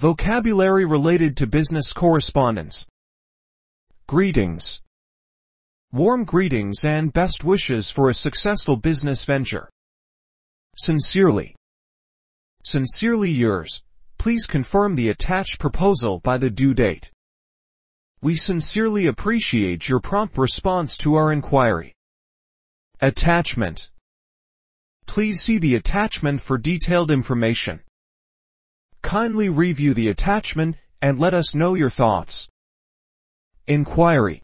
Vocabulary related to business correspondence. Greetings. Warm greetings and best wishes for a successful business venture. Sincerely. Sincerely yours. Please confirm the attached proposal by the due date. We sincerely appreciate your prompt response to our inquiry. Attachment. Please see the attachment for detailed information. Kindly review the attachment and let us know your thoughts. Inquiry.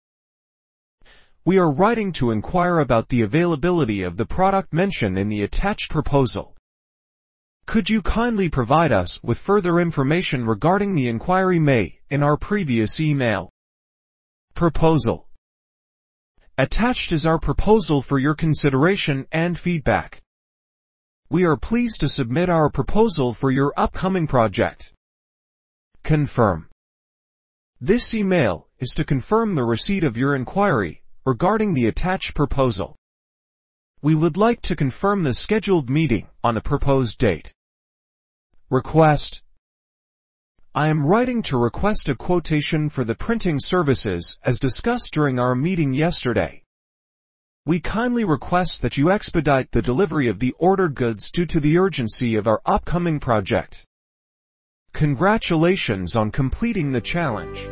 We are writing to inquire about the availability of the product mentioned in the attached proposal. Could you kindly provide us with further information regarding the inquiry made in our previous email? Proposal. Attached is our proposal for your consideration and feedback. We are pleased to submit our proposal for your upcoming project. Confirm. This email is to confirm the receipt of your inquiry regarding the attached proposal. We would like to confirm the scheduled meeting on a proposed date. Request. I am writing to request a quotation for the printing services as discussed during our meeting yesterday. We kindly request that you expedite the delivery of the ordered goods due to the urgency of our upcoming project. Congratulations on completing the challenge.